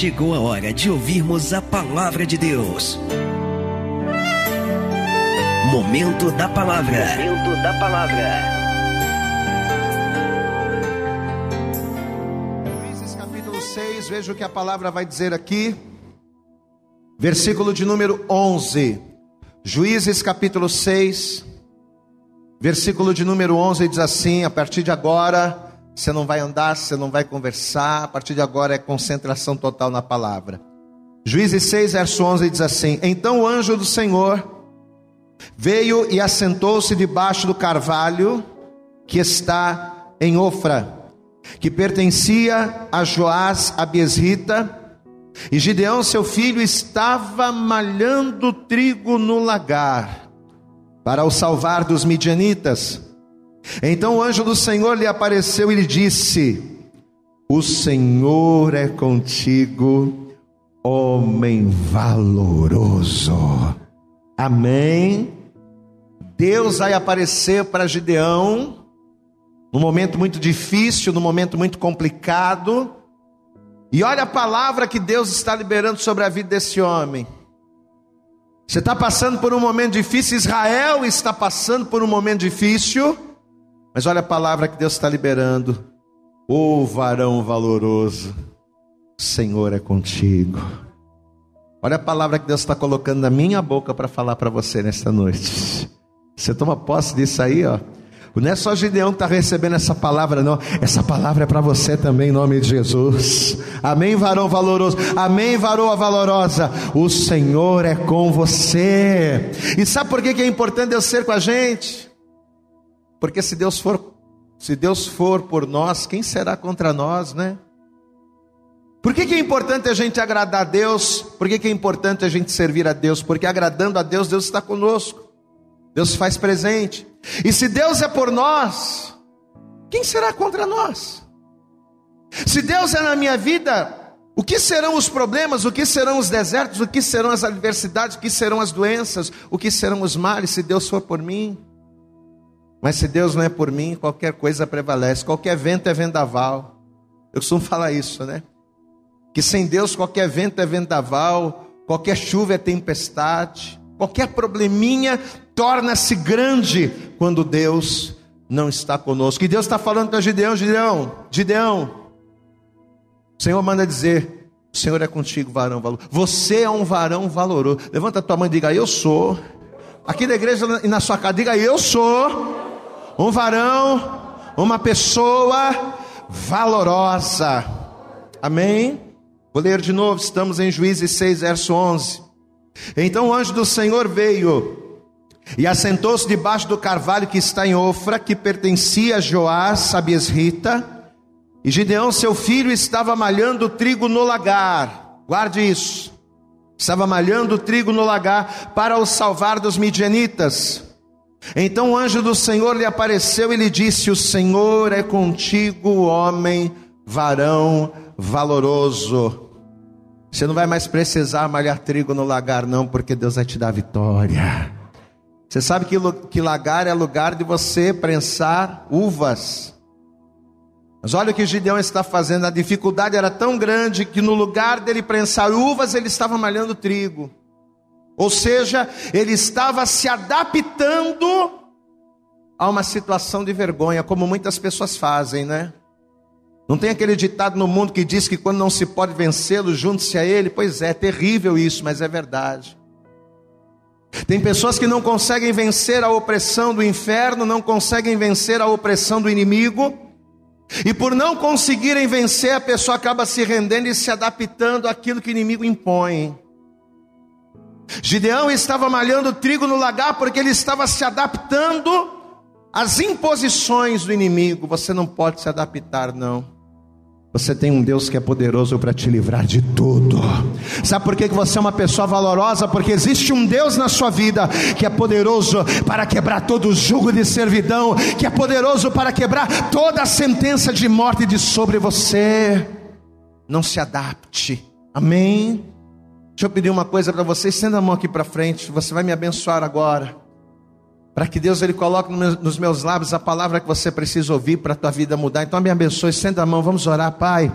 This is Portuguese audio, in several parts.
chegou a hora de ouvirmos a palavra de Deus. Momento da palavra. Momento da palavra. Juízes capítulo 6, veja o que a palavra vai dizer aqui. Versículo de número 11. Juízes capítulo 6, versículo de número 11 diz assim: A partir de agora você não vai andar, você não vai conversar. A partir de agora é concentração total na palavra. Juízes 6, verso 11 diz assim: Então o anjo do Senhor veio e assentou-se debaixo do carvalho que está em Ofra, que pertencia a Joás Abiesrita. E Gideão, seu filho, estava malhando trigo no lagar para o salvar dos midianitas. Então o anjo do Senhor lhe apareceu e lhe disse: O Senhor é contigo, homem valoroso. Amém. Deus vai aparecer para Gideão num momento muito difícil, num momento muito complicado. E olha a palavra que Deus está liberando sobre a vida desse homem. Você está passando por um momento difícil, Israel está passando por um momento difícil. Mas olha a palavra que Deus está liberando. Ô oh, varão valoroso, o Senhor é contigo. Olha a palavra que Deus está colocando na minha boca para falar para você nesta noite. Você toma posse disso aí, ó. Não é só Gideão que está recebendo essa palavra, não. Essa palavra é para você também, em nome de Jesus. Amém, varão valoroso. Amém, varoa valorosa. O Senhor é com você. E sabe por que é importante Deus ser com a gente? Porque se Deus for, se Deus for por nós, quem será contra nós, né? Por que, que é importante a gente agradar a Deus? Por que, que é importante a gente servir a Deus? Porque agradando a Deus, Deus está conosco. Deus faz presente. E se Deus é por nós, quem será contra nós? Se Deus é na minha vida, o que serão os problemas, o que serão os desertos, o que serão as adversidades, o que serão as doenças, o que serão os males, se Deus for por mim? Mas se Deus não é por mim, qualquer coisa prevalece, qualquer vento é vendaval. Eu costumo falar isso, né? Que sem Deus qualquer vento é vendaval, qualquer chuva é tempestade, qualquer probleminha torna-se grande quando Deus não está conosco. E Deus está falando para Gideão, Gideão, Gideão. O Senhor manda dizer: o Senhor é contigo, varão valoroso. Você é um varão valoroso. Levanta a tua mão e diga: Eu sou. Aqui na igreja e na sua casa, diga: Eu sou um varão, uma pessoa valorosa. Amém? Vou ler de novo, estamos em Juízes 6, verso 11. Então o anjo do Senhor veio e assentou-se debaixo do carvalho que está em Ofra, que pertencia a Joás, Abiesrita, e Gideão, seu filho, estava malhando trigo no lagar. Guarde isso. Estava malhando trigo no lagar para o salvar dos midianitas. Então o anjo do Senhor lhe apareceu e lhe disse: O Senhor é contigo, homem, varão valoroso. Você não vai mais precisar malhar trigo no lagar, não, porque Deus vai te dar vitória. Você sabe que, que lagar é lugar de você prensar uvas. Mas olha o que Gideão está fazendo. A dificuldade era tão grande que no lugar dele prensar uvas, ele estava malhando trigo. Ou seja, ele estava se adaptando a uma situação de vergonha, como muitas pessoas fazem, né? Não tem aquele ditado no mundo que diz que quando não se pode vencê-lo, junte-se a ele? Pois é, terrível isso, mas é verdade. Tem pessoas que não conseguem vencer a opressão do inferno, não conseguem vencer a opressão do inimigo, e por não conseguirem vencer, a pessoa acaba se rendendo e se adaptando àquilo que o inimigo impõe. Gideão estava malhando trigo no lagar porque ele estava se adaptando às imposições do inimigo. Você não pode se adaptar, não. Você tem um Deus que é poderoso para te livrar de tudo. Sabe por que você é uma pessoa valorosa? Porque existe um Deus na sua vida que é poderoso para quebrar todo o jugo de servidão, que é poderoso para quebrar toda a sentença de morte de sobre você. Não se adapte. Amém. Deixa eu pedir uma coisa para vocês, estenda a mão aqui para frente, você vai me abençoar agora. Para que Deus ele coloque nos meus lábios a palavra que você precisa ouvir para a tua vida mudar. Então me abençoe, estenda a mão, vamos orar, Pai.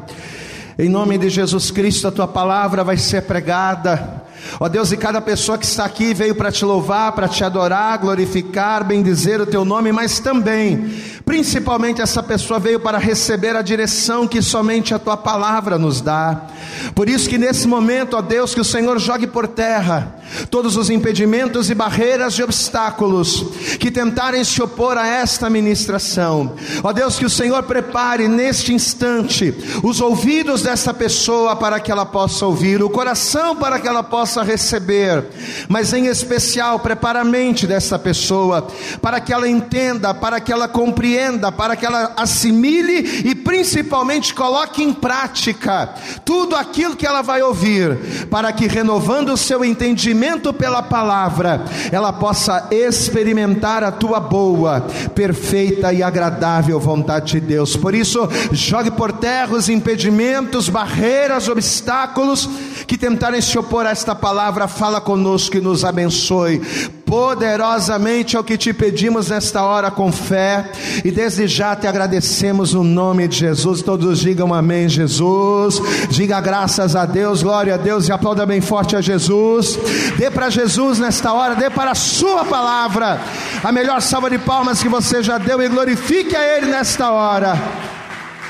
Em nome de Jesus Cristo, a tua palavra vai ser pregada. Ó Deus, e cada pessoa que está aqui veio para te louvar, para te adorar, glorificar, bendizer o teu nome, mas também, principalmente essa pessoa veio para receber a direção que somente a tua palavra nos dá. Por isso que nesse momento, ó Deus, que o Senhor jogue por terra todos os impedimentos e barreiras e obstáculos que tentarem se opor a esta ministração. Ó Deus, que o Senhor prepare neste instante os ouvidos dessa pessoa para que ela possa ouvir, o coração para que ela possa receber, mas em especial prepara a mente dessa pessoa para que ela entenda, para que ela compreenda, para que ela assimile e principalmente coloque em prática tudo aquilo que ela vai ouvir, para que renovando o seu entendimento pela palavra, ela possa experimentar a tua boa, perfeita e agradável vontade de Deus. Por isso, jogue por terra os impedimentos, barreiras, obstáculos que tentarem se opor a esta palavra, fala conosco e nos abençoe poderosamente é o que te pedimos nesta hora com fé e desde já te agradecemos no nome de Jesus. Todos digam amém, Jesus. Diga graças a Deus, glória a Deus e aplauda bem forte a Jesus. Dê para Jesus nesta hora, dê para a sua palavra a melhor salva de palmas que você já deu e glorifique a Ele nesta hora.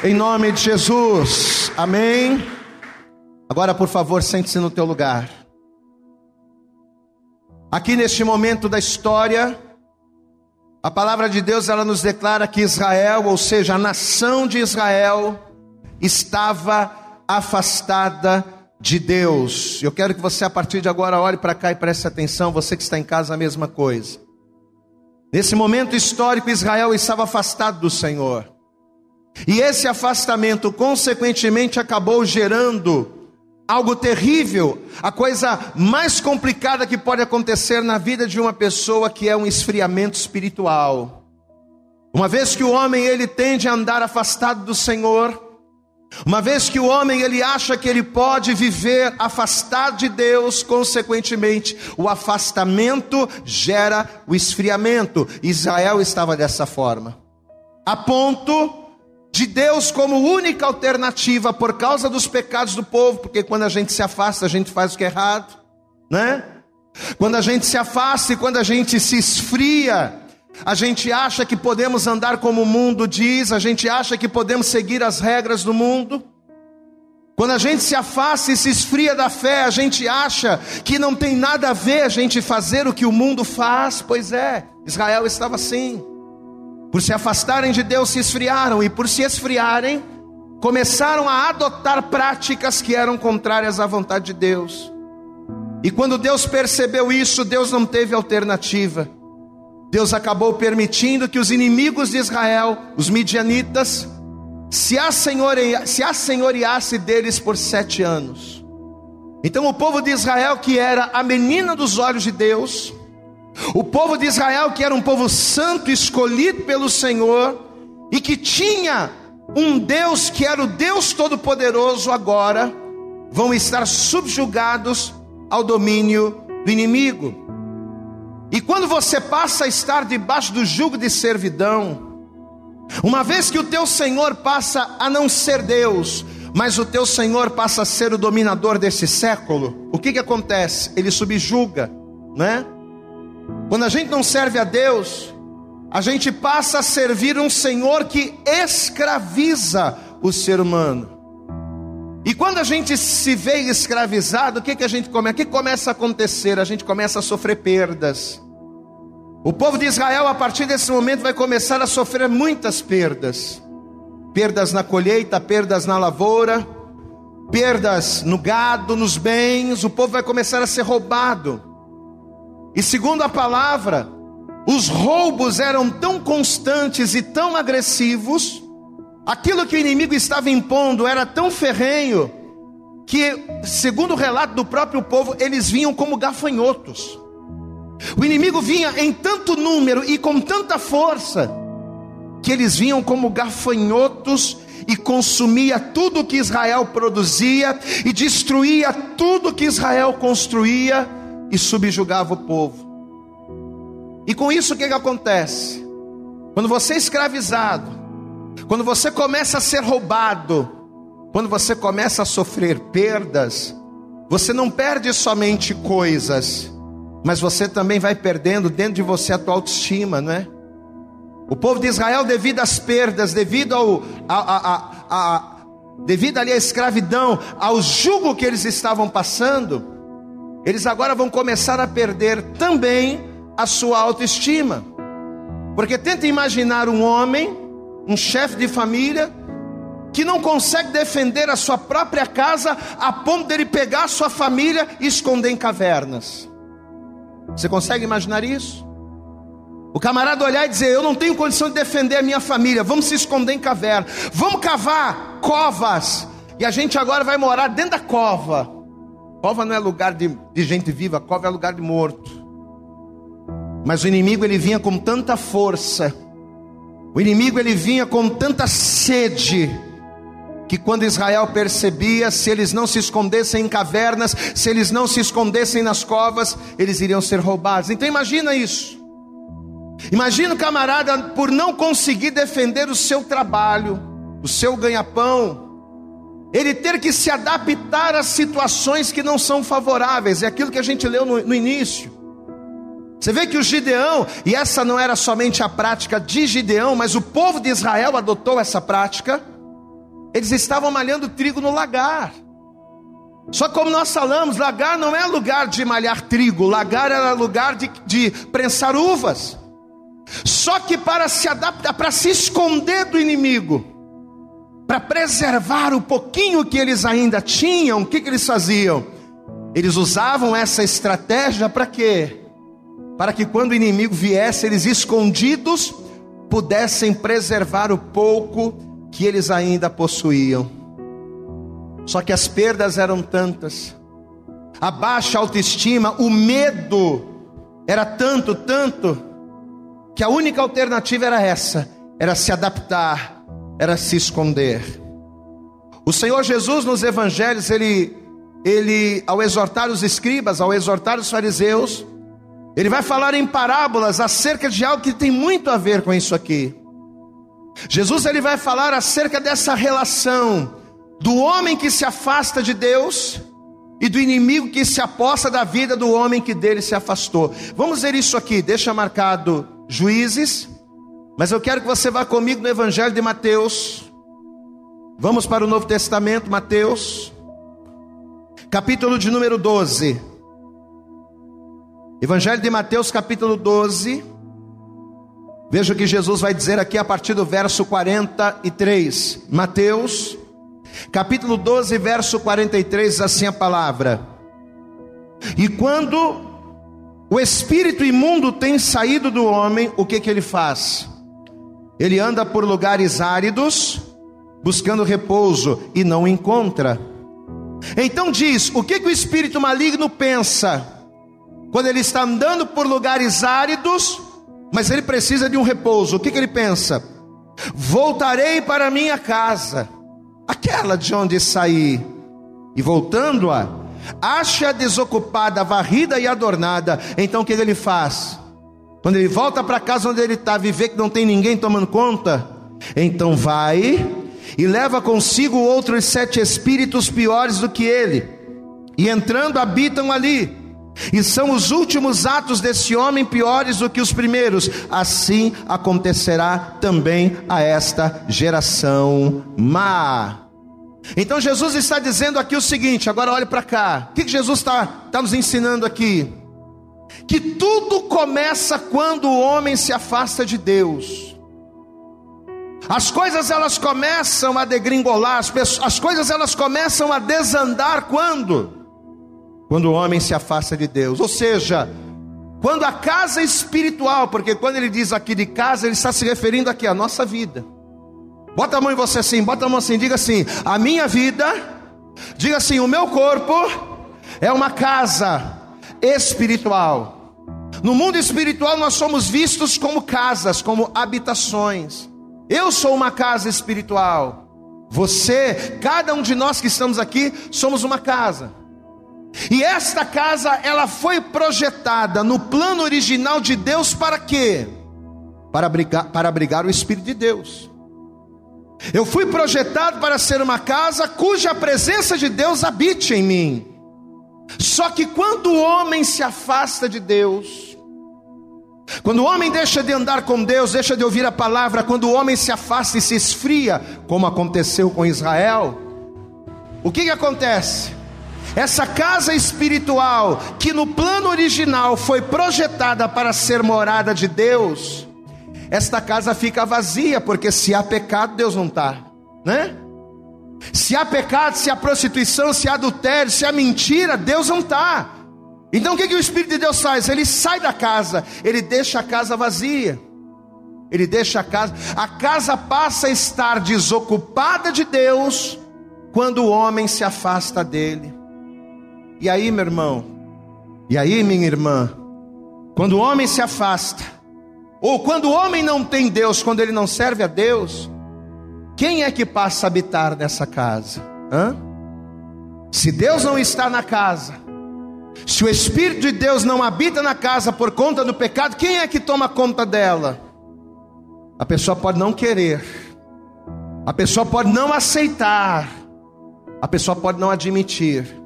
Em nome de Jesus. Amém. Agora, por favor, sente-se no teu lugar. Aqui neste momento da história, a palavra de Deus ela nos declara que Israel, ou seja, a nação de Israel, estava afastada de Deus. Eu quero que você a partir de agora olhe para cá e preste atenção, você que está em casa a mesma coisa. Nesse momento histórico, Israel estava afastado do Senhor. E esse afastamento, consequentemente, acabou gerando algo terrível, a coisa mais complicada que pode acontecer na vida de uma pessoa que é um esfriamento espiritual. Uma vez que o homem ele tende a andar afastado do Senhor, uma vez que o homem ele acha que ele pode viver afastado de Deus, consequentemente, o afastamento gera o esfriamento. Israel estava dessa forma. A ponto de Deus como única alternativa por causa dos pecados do povo, porque quando a gente se afasta, a gente faz o que é errado, né? Quando a gente se afasta e quando a gente se esfria, a gente acha que podemos andar como o mundo diz, a gente acha que podemos seguir as regras do mundo. Quando a gente se afasta e se esfria da fé, a gente acha que não tem nada a ver a gente fazer o que o mundo faz. Pois é, Israel estava assim. Por se afastarem de Deus, se esfriaram, e por se esfriarem, começaram a adotar práticas que eram contrárias à vontade de Deus. E quando Deus percebeu isso, Deus não teve alternativa. Deus acabou permitindo que os inimigos de Israel, os midianitas, se assenhoreasse deles por sete anos. Então o povo de Israel, que era a menina dos olhos de Deus, o povo de Israel, que era um povo santo, escolhido pelo Senhor, e que tinha um Deus que era o Deus Todo-Poderoso, agora vão estar subjugados ao domínio do inimigo. E quando você passa a estar debaixo do jugo de servidão, uma vez que o teu Senhor passa a não ser Deus, mas o teu Senhor passa a ser o dominador desse século, o que que acontece? Ele subjuga, né? Quando a gente não serve a Deus, a gente passa a servir um Senhor que escraviza o ser humano. E quando a gente se vê escravizado, o que, que a gente começa? O que começa a acontecer? A gente começa a sofrer perdas. O povo de Israel, a partir desse momento, vai começar a sofrer muitas perdas: perdas na colheita, perdas na lavoura, perdas no gado, nos bens. O povo vai começar a ser roubado. E segundo a palavra, os roubos eram tão constantes e tão agressivos, aquilo que o inimigo estava impondo era tão ferrenho, que, segundo o relato do próprio povo, eles vinham como gafanhotos. O inimigo vinha em tanto número e com tanta força, que eles vinham como gafanhotos e consumia tudo que Israel produzia e destruía tudo que Israel construía e subjugava o povo. E com isso o que, que acontece? Quando você é escravizado, quando você começa a ser roubado, quando você começa a sofrer perdas, você não perde somente coisas, mas você também vai perdendo dentro de você a tua autoestima, não é? O povo de Israel, devido às perdas, devido ao, a, a, a, devido ali à escravidão, ao jugo que eles estavam passando, eles agora vão começar a perder também a sua autoestima. Porque tenta imaginar um homem, um chefe de família, que não consegue defender a sua própria casa a ponto dele pegar a sua família e esconder em cavernas. Você consegue imaginar isso? O camarada olhar e dizer: Eu não tenho condição de defender a minha família, vamos se esconder em caverna, vamos cavar covas, e a gente agora vai morar dentro da cova. Cova não é lugar de, de gente viva, cova é lugar de morto. Mas o inimigo ele vinha com tanta força, o inimigo ele vinha com tanta sede, que quando Israel percebia, se eles não se escondessem em cavernas, se eles não se escondessem nas covas, eles iriam ser roubados. Então imagina isso. Imagina o camarada por não conseguir defender o seu trabalho, o seu ganha-pão, ele ter que se adaptar a situações que não são favoráveis, é aquilo que a gente leu no, no início. Você vê que o Gideão, e essa não era somente a prática de Gideão, mas o povo de Israel adotou essa prática eles estavam malhando trigo no lagar. Só como nós falamos, lagar não é lugar de malhar trigo, lagar era lugar de, de prensar uvas. Só que para se adaptar, para se esconder do inimigo, para preservar o pouquinho que eles ainda tinham, o que, que eles faziam? Eles usavam essa estratégia para quê? Para que quando o inimigo viesse, eles escondidos pudessem preservar o pouco que eles ainda possuíam. Só que as perdas eram tantas, a baixa autoestima, o medo era tanto, tanto, que a única alternativa era essa: era se adaptar, era se esconder. O Senhor Jesus nos evangelhos, ele, ele, ao exortar os escribas, ao exortar os fariseus, ele vai falar em parábolas acerca de algo que tem muito a ver com isso aqui. Jesus ele vai falar acerca dessa relação do homem que se afasta de Deus e do inimigo que se aposta da vida do homem que dele se afastou. Vamos ver isso aqui, deixa marcado Juízes, mas eu quero que você vá comigo no Evangelho de Mateus. Vamos para o Novo Testamento, Mateus, capítulo de número 12. Evangelho de Mateus, capítulo 12. Veja o que Jesus vai dizer aqui a partir do verso 43. Mateus, capítulo 12, verso 43, assim a palavra. E quando o espírito imundo tem saído do homem, o que que ele faz? Ele anda por lugares áridos, buscando repouso e não encontra. Então diz: o que que o espírito maligno pensa quando ele está andando por lugares áridos? mas ele precisa de um repouso. O que, que ele pensa? Voltarei para minha casa, aquela de onde saí, e voltando-a, acha desocupada, varrida e adornada. Então o que ele faz? Quando ele volta para casa onde ele está, viver que não tem ninguém tomando conta, então vai e leva consigo outros sete espíritos piores do que ele, e entrando habitam ali. E são os últimos atos desse homem piores do que os primeiros. Assim acontecerá também a esta geração má. Então Jesus está dizendo aqui o seguinte: agora olhe para cá. O que Jesus está, está nos ensinando aqui? Que tudo começa quando o homem se afasta de Deus. As coisas elas começam a degringolar, as, pessoas, as coisas elas começam a desandar quando? quando o homem se afasta de Deus. Ou seja, quando a casa espiritual, porque quando ele diz aqui de casa, ele está se referindo aqui à nossa vida. Bota a mão em você assim, bota a mão assim, diga assim: a minha vida, diga assim, o meu corpo é uma casa espiritual. No mundo espiritual nós somos vistos como casas, como habitações. Eu sou uma casa espiritual. Você, cada um de nós que estamos aqui, somos uma casa. E esta casa, ela foi projetada no plano original de Deus para quê? Para abrigar, para abrigar o Espírito de Deus. Eu fui projetado para ser uma casa cuja presença de Deus habite em mim. Só que quando o homem se afasta de Deus, quando o homem deixa de andar com Deus, deixa de ouvir a palavra, quando o homem se afasta e se esfria, como aconteceu com Israel, o que, que acontece? Essa casa espiritual, que no plano original foi projetada para ser morada de Deus, esta casa fica vazia, porque se há pecado, Deus não está, né? Se há pecado, se há prostituição, se há adultério, se há mentira, Deus não está. Então o que, que o Espírito de Deus faz? Ele sai da casa, ele deixa a casa vazia. Ele deixa a casa, a casa passa a estar desocupada de Deus quando o homem se afasta dele. E aí, meu irmão, e aí, minha irmã, quando o homem se afasta, ou quando o homem não tem Deus, quando ele não serve a Deus, quem é que passa a habitar nessa casa? Hã? Se Deus não está na casa, se o Espírito de Deus não habita na casa por conta do pecado, quem é que toma conta dela? A pessoa pode não querer, a pessoa pode não aceitar, a pessoa pode não admitir,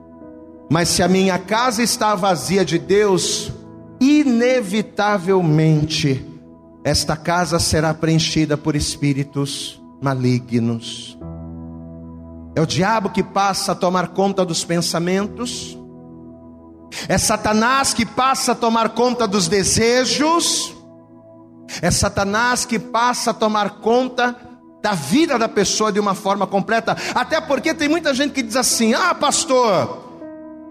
mas se a minha casa está vazia de Deus, inevitavelmente esta casa será preenchida por espíritos malignos. É o diabo que passa a tomar conta dos pensamentos, é Satanás que passa a tomar conta dos desejos, é Satanás que passa a tomar conta da vida da pessoa de uma forma completa. Até porque tem muita gente que diz assim: ah, pastor,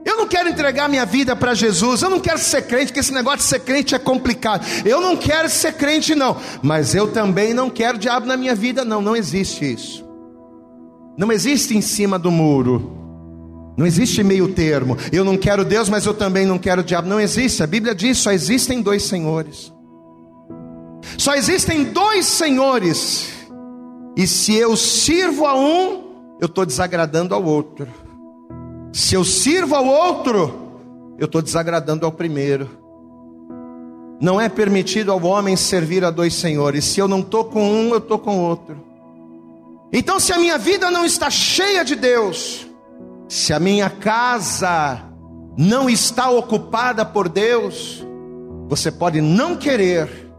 eu não quero entregar minha vida para Jesus, eu não quero ser crente, porque esse negócio de ser crente é complicado. Eu não quero ser crente, não, mas eu também não quero diabo na minha vida, não. Não existe isso. Não existe em cima do muro. Não existe meio termo. Eu não quero Deus, mas eu também não quero diabo. Não existe. A Bíblia diz: só existem dois senhores. Só existem dois senhores. E se eu sirvo a um, eu estou desagradando ao outro. Se eu sirvo ao outro, eu estou desagradando ao primeiro. Não é permitido ao homem servir a dois senhores. Se eu não estou com um, eu estou com outro. Então, se a minha vida não está cheia de Deus, se a minha casa não está ocupada por Deus, você pode não querer,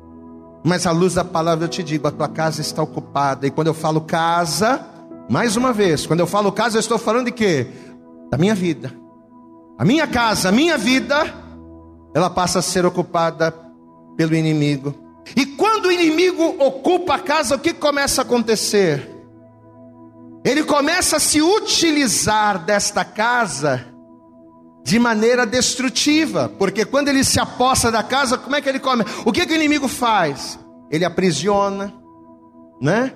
mas à luz da palavra eu te digo: a tua casa está ocupada. E quando eu falo casa, mais uma vez, quando eu falo casa, eu estou falando de quê? Da minha vida. A minha casa, a minha vida, ela passa a ser ocupada pelo inimigo. E quando o inimigo ocupa a casa, o que começa a acontecer? Ele começa a se utilizar desta casa de maneira destrutiva, porque quando ele se aposta da casa, como é que ele come? O que, que o inimigo faz? Ele aprisiona, né?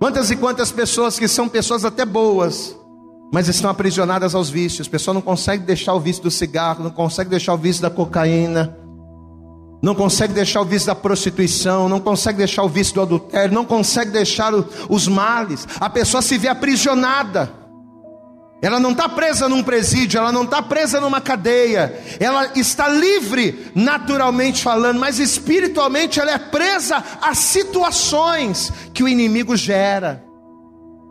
Quantas e quantas pessoas que são pessoas até boas, mas estão aprisionadas aos vícios. A pessoa não consegue deixar o vício do cigarro, não consegue deixar o vício da cocaína, não consegue deixar o vício da prostituição, não consegue deixar o vício do adultério, não consegue deixar o, os males. A pessoa se vê aprisionada. Ela não está presa num presídio, ela não está presa numa cadeia, ela está livre, naturalmente falando, mas espiritualmente ela é presa a situações que o inimigo gera.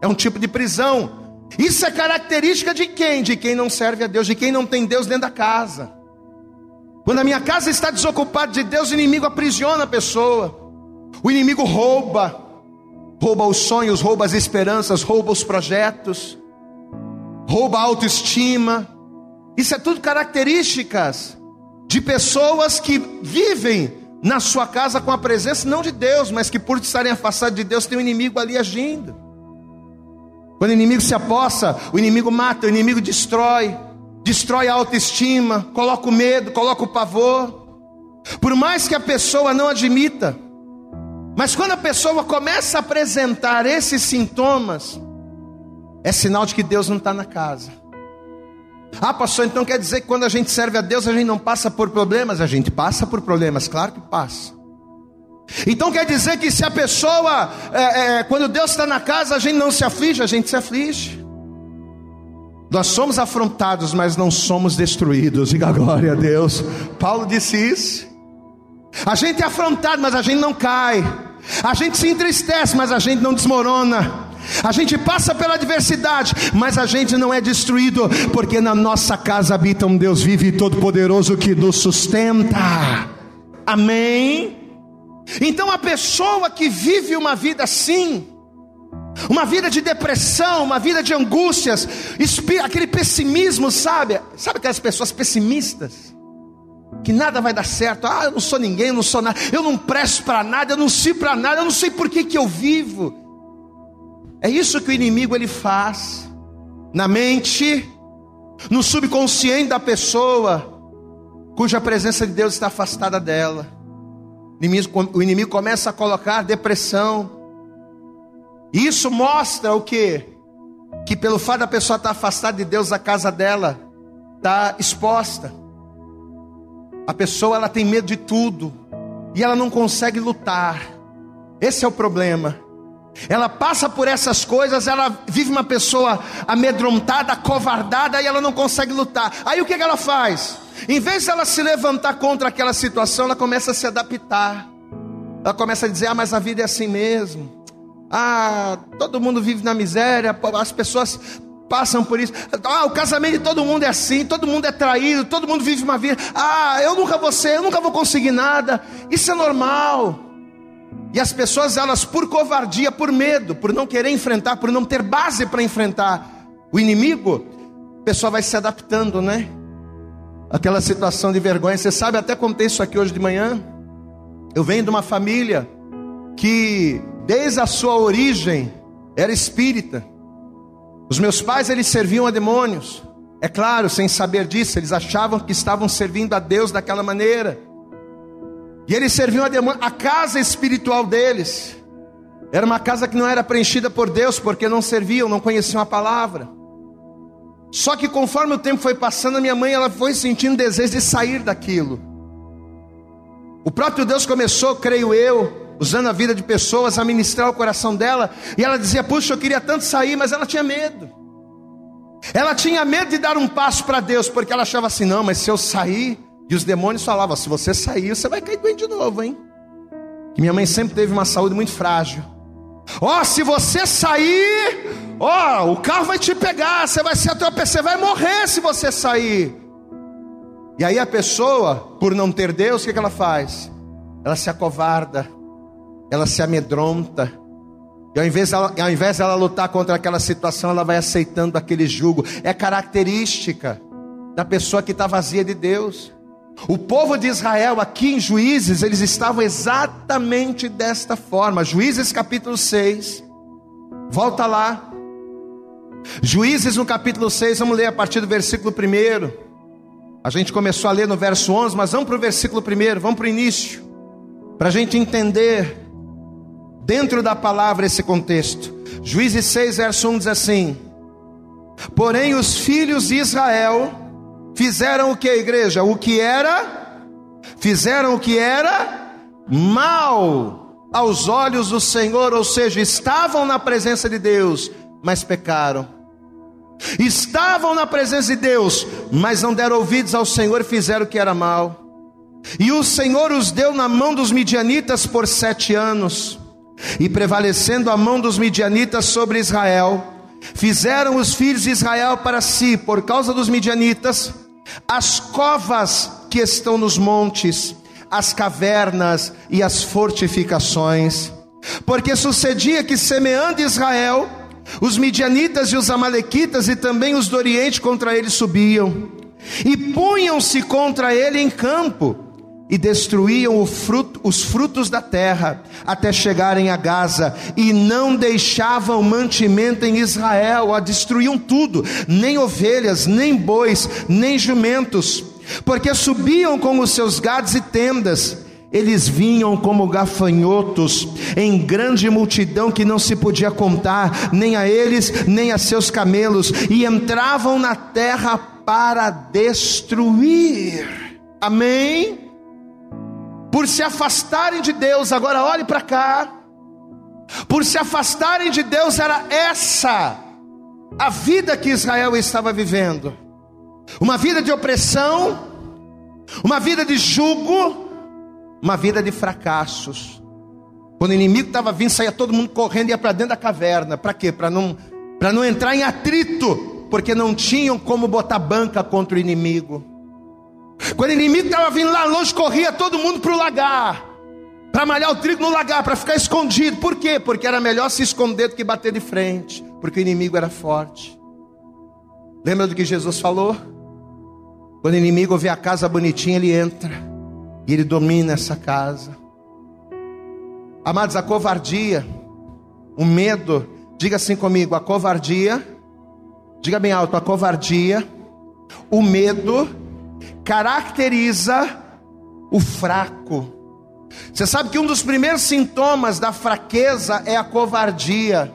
É um tipo de prisão. Isso é característica de quem? De quem não serve a Deus, de quem não tem Deus dentro da casa. Quando a minha casa está desocupada de Deus, o inimigo aprisiona a pessoa. O inimigo rouba, rouba os sonhos, rouba as esperanças, rouba os projetos, rouba a autoestima. Isso é tudo características de pessoas que vivem na sua casa com a presença não de Deus, mas que por estarem afastados de Deus tem um inimigo ali agindo. Quando o inimigo se apossa, o inimigo mata, o inimigo destrói, destrói a autoestima, coloca o medo, coloca o pavor. Por mais que a pessoa não admita, mas quando a pessoa começa a apresentar esses sintomas, é sinal de que Deus não está na casa. Ah, pastor, então quer dizer que quando a gente serve a Deus, a gente não passa por problemas? A gente passa por problemas, claro que passa. Então quer dizer que se a pessoa, é, é, quando Deus está na casa, a gente não se aflige, a gente se aflige. Nós somos afrontados, mas não somos destruídos. Diga glória a Deus. Paulo disse isso. A gente é afrontado, mas a gente não cai. A gente se entristece, mas a gente não desmorona. A gente passa pela adversidade, mas a gente não é destruído, porque na nossa casa habita um Deus vivo e todo-poderoso que nos sustenta. Amém? Então a pessoa que vive uma vida assim, uma vida de depressão, uma vida de angústias, aquele pessimismo, sabe? Sabe aquelas pessoas pessimistas? Que nada vai dar certo, ah, eu não sou ninguém, eu não sou nada, eu não presto para nada, eu não sirvo para nada, eu não sei por que, que eu vivo. É isso que o inimigo ele faz na mente, no subconsciente da pessoa, cuja presença de Deus está afastada dela. O inimigo, começa a colocar depressão. Isso mostra o que? Que pelo fato da pessoa estar afastada de Deus, a casa dela está exposta. A pessoa ela tem medo de tudo e ela não consegue lutar. Esse é o problema. Ela passa por essas coisas, ela vive uma pessoa amedrontada, covardada e ela não consegue lutar. Aí o que, ela faz? Em vez de ela se levantar contra aquela situação, ela começa a se adaptar. Ela começa a dizer: Ah, mas a vida é assim mesmo. Ah, todo mundo vive na miséria, as pessoas passam por isso. Ah, o casamento de todo mundo é assim, todo mundo é traído, todo mundo vive uma vida. Ah, eu nunca vou ser, eu nunca vou conseguir nada. Isso é normal. E as pessoas, elas, por covardia, por medo, por não querer enfrentar, por não ter base para enfrentar o inimigo, a pessoa vai se adaptando, né? Aquela situação de vergonha. Você sabe, até contei isso aqui hoje de manhã. Eu venho de uma família que, desde a sua origem, era espírita. Os meus pais, eles serviam a demônios. É claro, sem saber disso, eles achavam que estavam servindo a Deus daquela maneira. E eles serviam a, demônio, a casa espiritual deles. Era uma casa que não era preenchida por Deus, porque não serviam, não conheciam a palavra. Só que conforme o tempo foi passando, a minha mãe ela foi sentindo desejo de sair daquilo. O próprio Deus começou, creio eu, usando a vida de pessoas a ministrar o coração dela, e ela dizia: "Puxa, eu queria tanto sair, mas ela tinha medo". Ela tinha medo de dar um passo para Deus, porque ela achava assim: "Não, mas se eu sair, e os demônios falavam: se você sair, você vai cair doente de novo, hein? Que minha mãe sempre teve uma saúde muito frágil. Ó, oh, se você sair, ó, oh, o carro vai te pegar, você vai se atropelar, você vai morrer se você sair. E aí a pessoa, por não ter Deus, o que, que ela faz? Ela se acovarda, ela se amedronta. E ao invés, dela, ao invés dela lutar contra aquela situação, ela vai aceitando aquele jugo. É característica da pessoa que está vazia de Deus. O povo de Israel, aqui em Juízes, eles estavam exatamente desta forma. Juízes capítulo 6, volta lá. Juízes no capítulo 6, vamos ler a partir do versículo 1. A gente começou a ler no verso 11, mas vamos para o versículo 1, vamos para o início, para a gente entender, dentro da palavra, esse contexto. Juízes 6, verso 1 diz assim: Porém, os filhos de Israel Fizeram o que, igreja? O que era? Fizeram o que era mal aos olhos do Senhor, ou seja, estavam na presença de Deus, mas pecaram. Estavam na presença de Deus, mas não deram ouvidos ao Senhor e fizeram o que era mal. E o Senhor os deu na mão dos midianitas por sete anos, e prevalecendo a mão dos midianitas sobre Israel, fizeram os filhos de Israel para si, por causa dos midianitas, as covas que estão nos montes, as cavernas e as fortificações. Porque sucedia que, semeando Israel, os midianitas e os amalequitas e também os do Oriente contra ele subiam, e punham-se contra ele em campo, e destruíam fruto, os frutos da terra, até chegarem a Gaza, e não deixavam mantimento em Israel, a destruíam tudo, nem ovelhas, nem bois, nem jumentos, porque subiam com os seus gados e tendas, eles vinham como gafanhotos, em grande multidão que não se podia contar, nem a eles, nem a seus camelos, e entravam na terra para destruir. Amém? Por se afastarem de Deus, agora olhe para cá, por se afastarem de Deus, era essa a vida que Israel estava vivendo, uma vida de opressão, uma vida de jugo, uma vida de fracassos. Quando o inimigo estava vindo, saía todo mundo correndo e ia para dentro da caverna. Para quê? Para não, não entrar em atrito, porque não tinham como botar banca contra o inimigo. Quando o inimigo estava vindo lá longe, corria todo mundo para o lagar. Para malhar o trigo no lagar, para ficar escondido. Por quê? Porque era melhor se esconder do que bater de frente. Porque o inimigo era forte. Lembra do que Jesus falou? Quando o inimigo vê a casa bonitinha, ele entra. E ele domina essa casa. Amados, a covardia, o medo, diga assim comigo: a covardia, diga bem alto, a covardia, o medo, caracteriza o fraco. Você sabe que um dos primeiros sintomas da fraqueza é a covardia.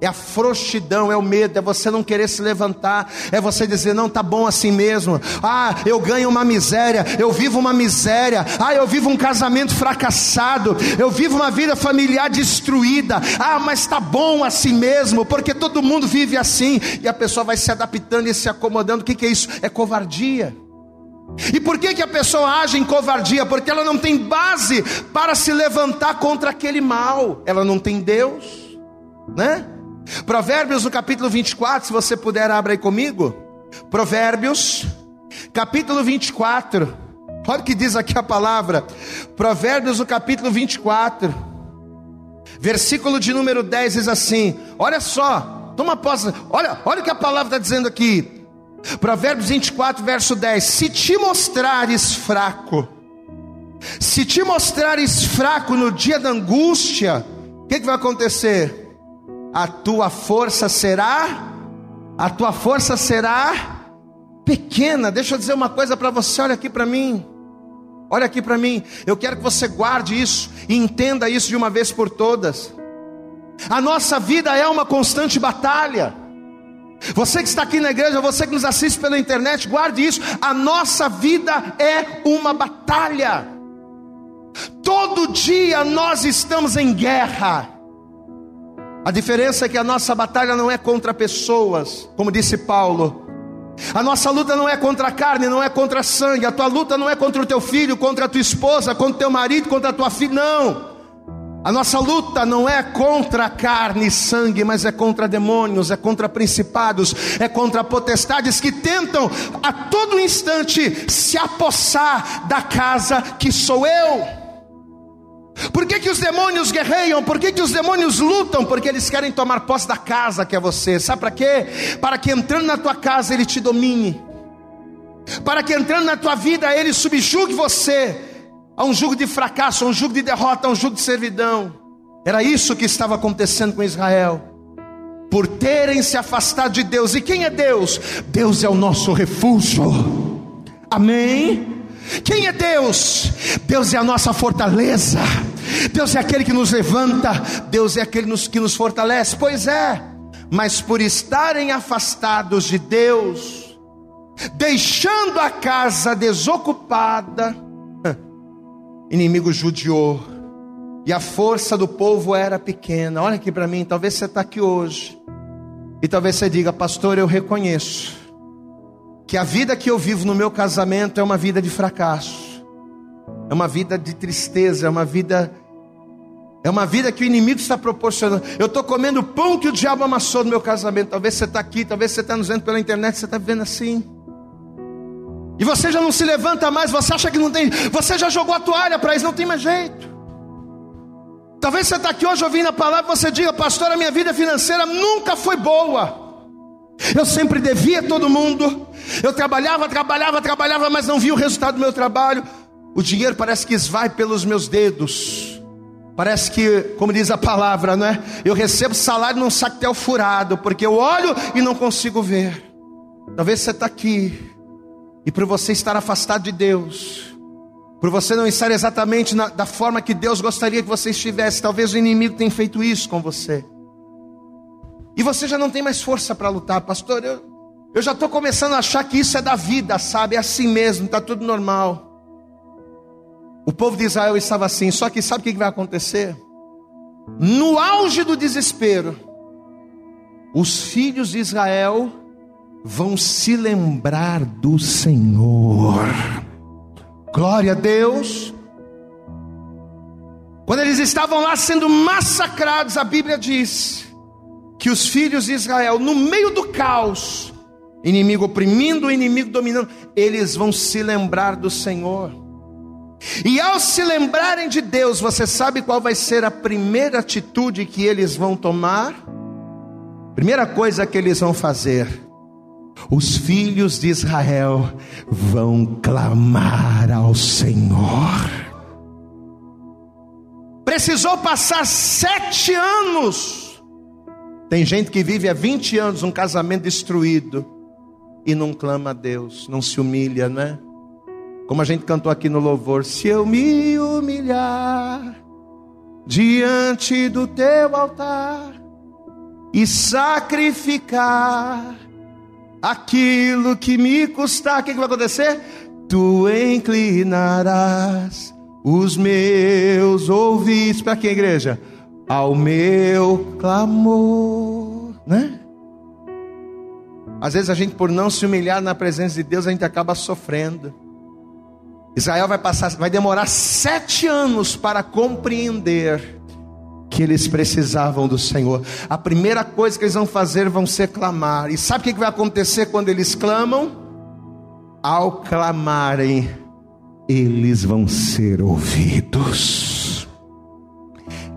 É a frouxidão, é o medo, é você não querer se levantar, é você dizer, não, tá bom assim mesmo. Ah, eu ganho uma miséria, eu vivo uma miséria. Ah, eu vivo um casamento fracassado, eu vivo uma vida familiar destruída. Ah, mas tá bom assim mesmo, porque todo mundo vive assim. E a pessoa vai se adaptando e se acomodando. O que, que é isso? É covardia. E por que, que a pessoa age em covardia? Porque ela não tem base para se levantar contra aquele mal. Ela não tem Deus, né? Provérbios no capítulo 24, se você puder, abra aí comigo. Provérbios, capítulo 24. Olha o que diz aqui a palavra. Provérbios no capítulo 24, versículo de número 10 diz assim: Olha só, toma posse, olha, olha o que a palavra está dizendo aqui. Provérbios 24, verso 10: Se te mostrares fraco, se te mostrares fraco no dia da angústia, o que, que vai acontecer? A tua força será, a tua força será pequena. Deixa eu dizer uma coisa para você, olha aqui para mim. Olha aqui para mim. Eu quero que você guarde isso e entenda isso de uma vez por todas. A nossa vida é uma constante batalha. Você que está aqui na igreja, você que nos assiste pela internet, guarde isso. A nossa vida é uma batalha. Todo dia nós estamos em guerra. A diferença é que a nossa batalha não é contra pessoas, como disse Paulo. A nossa luta não é contra a carne, não é contra sangue. A tua luta não é contra o teu filho, contra a tua esposa, contra o teu marido, contra a tua filha. Não. A nossa luta não é contra carne e sangue, mas é contra demônios, é contra principados, é contra potestades que tentam a todo instante se apossar da casa que sou eu. Por que, que os demônios guerreiam? Por que, que os demônios lutam? Porque eles querem tomar posse da casa que é você. Sabe para quê? Para que entrando na tua casa ele te domine. Para que entrando na tua vida ele subjugue você a um jugo de fracasso, a um jugo de derrota, a um jugo de servidão. Era isso que estava acontecendo com Israel. Por terem se afastado de Deus. E quem é Deus? Deus é o nosso refúgio. Amém? Quem é Deus? Deus é a nossa fortaleza. Deus é aquele que nos levanta. Deus é aquele que nos fortalece. Pois é, mas por estarem afastados de Deus, deixando a casa desocupada, inimigo judiou. E a força do povo era pequena. Olha aqui para mim, talvez você está aqui hoje. E talvez você diga, pastor, eu reconheço que a vida que eu vivo no meu casamento é uma vida de fracasso, é uma vida de tristeza, é uma vida é uma vida que o inimigo está proporcionando. Eu estou comendo pão que o diabo amassou no meu casamento. Talvez você está aqui, talvez você está nos vendo pela internet, você está vivendo assim. E você já não se levanta mais, você acha que não tem, você já jogou a toalha para isso, não tem mais jeito. Talvez você está aqui hoje ouvindo a palavra, você diga, pastor, a minha vida financeira nunca foi boa. Eu sempre devia todo mundo. Eu trabalhava, trabalhava, trabalhava, mas não via o resultado do meu trabalho. O dinheiro parece que esvai pelos meus dedos. Parece que, como diz a palavra, não é? Eu recebo salário num sactel furado, porque eu olho e não consigo ver. Talvez você está aqui, e por você estar afastado de Deus, por você não estar exatamente na, da forma que Deus gostaria que você estivesse, talvez o inimigo tenha feito isso com você. E você já não tem mais força para lutar, pastor. Eu, eu já estou começando a achar que isso é da vida, sabe? É assim mesmo, está tudo normal. O povo de Israel estava assim, só que sabe o que vai acontecer? No auge do desespero, os filhos de Israel vão se lembrar do Senhor. Glória a Deus. Quando eles estavam lá sendo massacrados, a Bíblia diz que os filhos de Israel, no meio do caos, inimigo oprimindo, inimigo dominando, eles vão se lembrar do Senhor. E ao se lembrarem de Deus, você sabe qual vai ser a primeira atitude que eles vão tomar? Primeira coisa que eles vão fazer: os filhos de Israel vão clamar ao Senhor. Precisou passar sete anos. Tem gente que vive há 20 anos um casamento destruído e não clama a Deus, não se humilha, né? Como a gente cantou aqui no louvor, se eu me humilhar diante do teu altar e sacrificar aquilo que me custar, o que, que vai acontecer? Tu inclinarás os meus ouvidos para que igreja? Ao meu clamor, né? Às vezes a gente por não se humilhar na presença de Deus a gente acaba sofrendo. Israel vai passar, vai demorar sete anos para compreender que eles precisavam do Senhor. A primeira coisa que eles vão fazer vão ser clamar. E sabe o que vai acontecer quando eles clamam? Ao clamarem, eles vão ser ouvidos.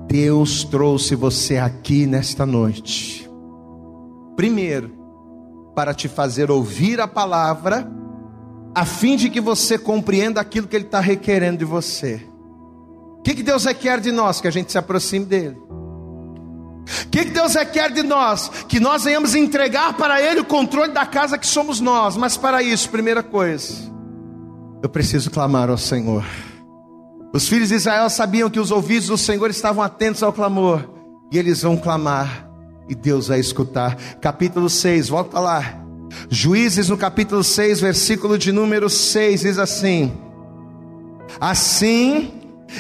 Deus trouxe você aqui nesta noite. Primeiro, para te fazer ouvir a palavra a fim de que você compreenda aquilo que Ele está requerendo de você. O que, que Deus requer de nós? Que a gente se aproxime dEle. O que, que Deus requer de nós? Que nós venhamos entregar para Ele o controle da casa que somos nós. Mas para isso, primeira coisa, eu preciso clamar ao Senhor. Os filhos de Israel sabiam que os ouvidos do Senhor estavam atentos ao clamor, e eles vão clamar, e Deus vai escutar. Capítulo 6, volta lá. Juízes no capítulo 6, versículo de número 6 diz assim: Assim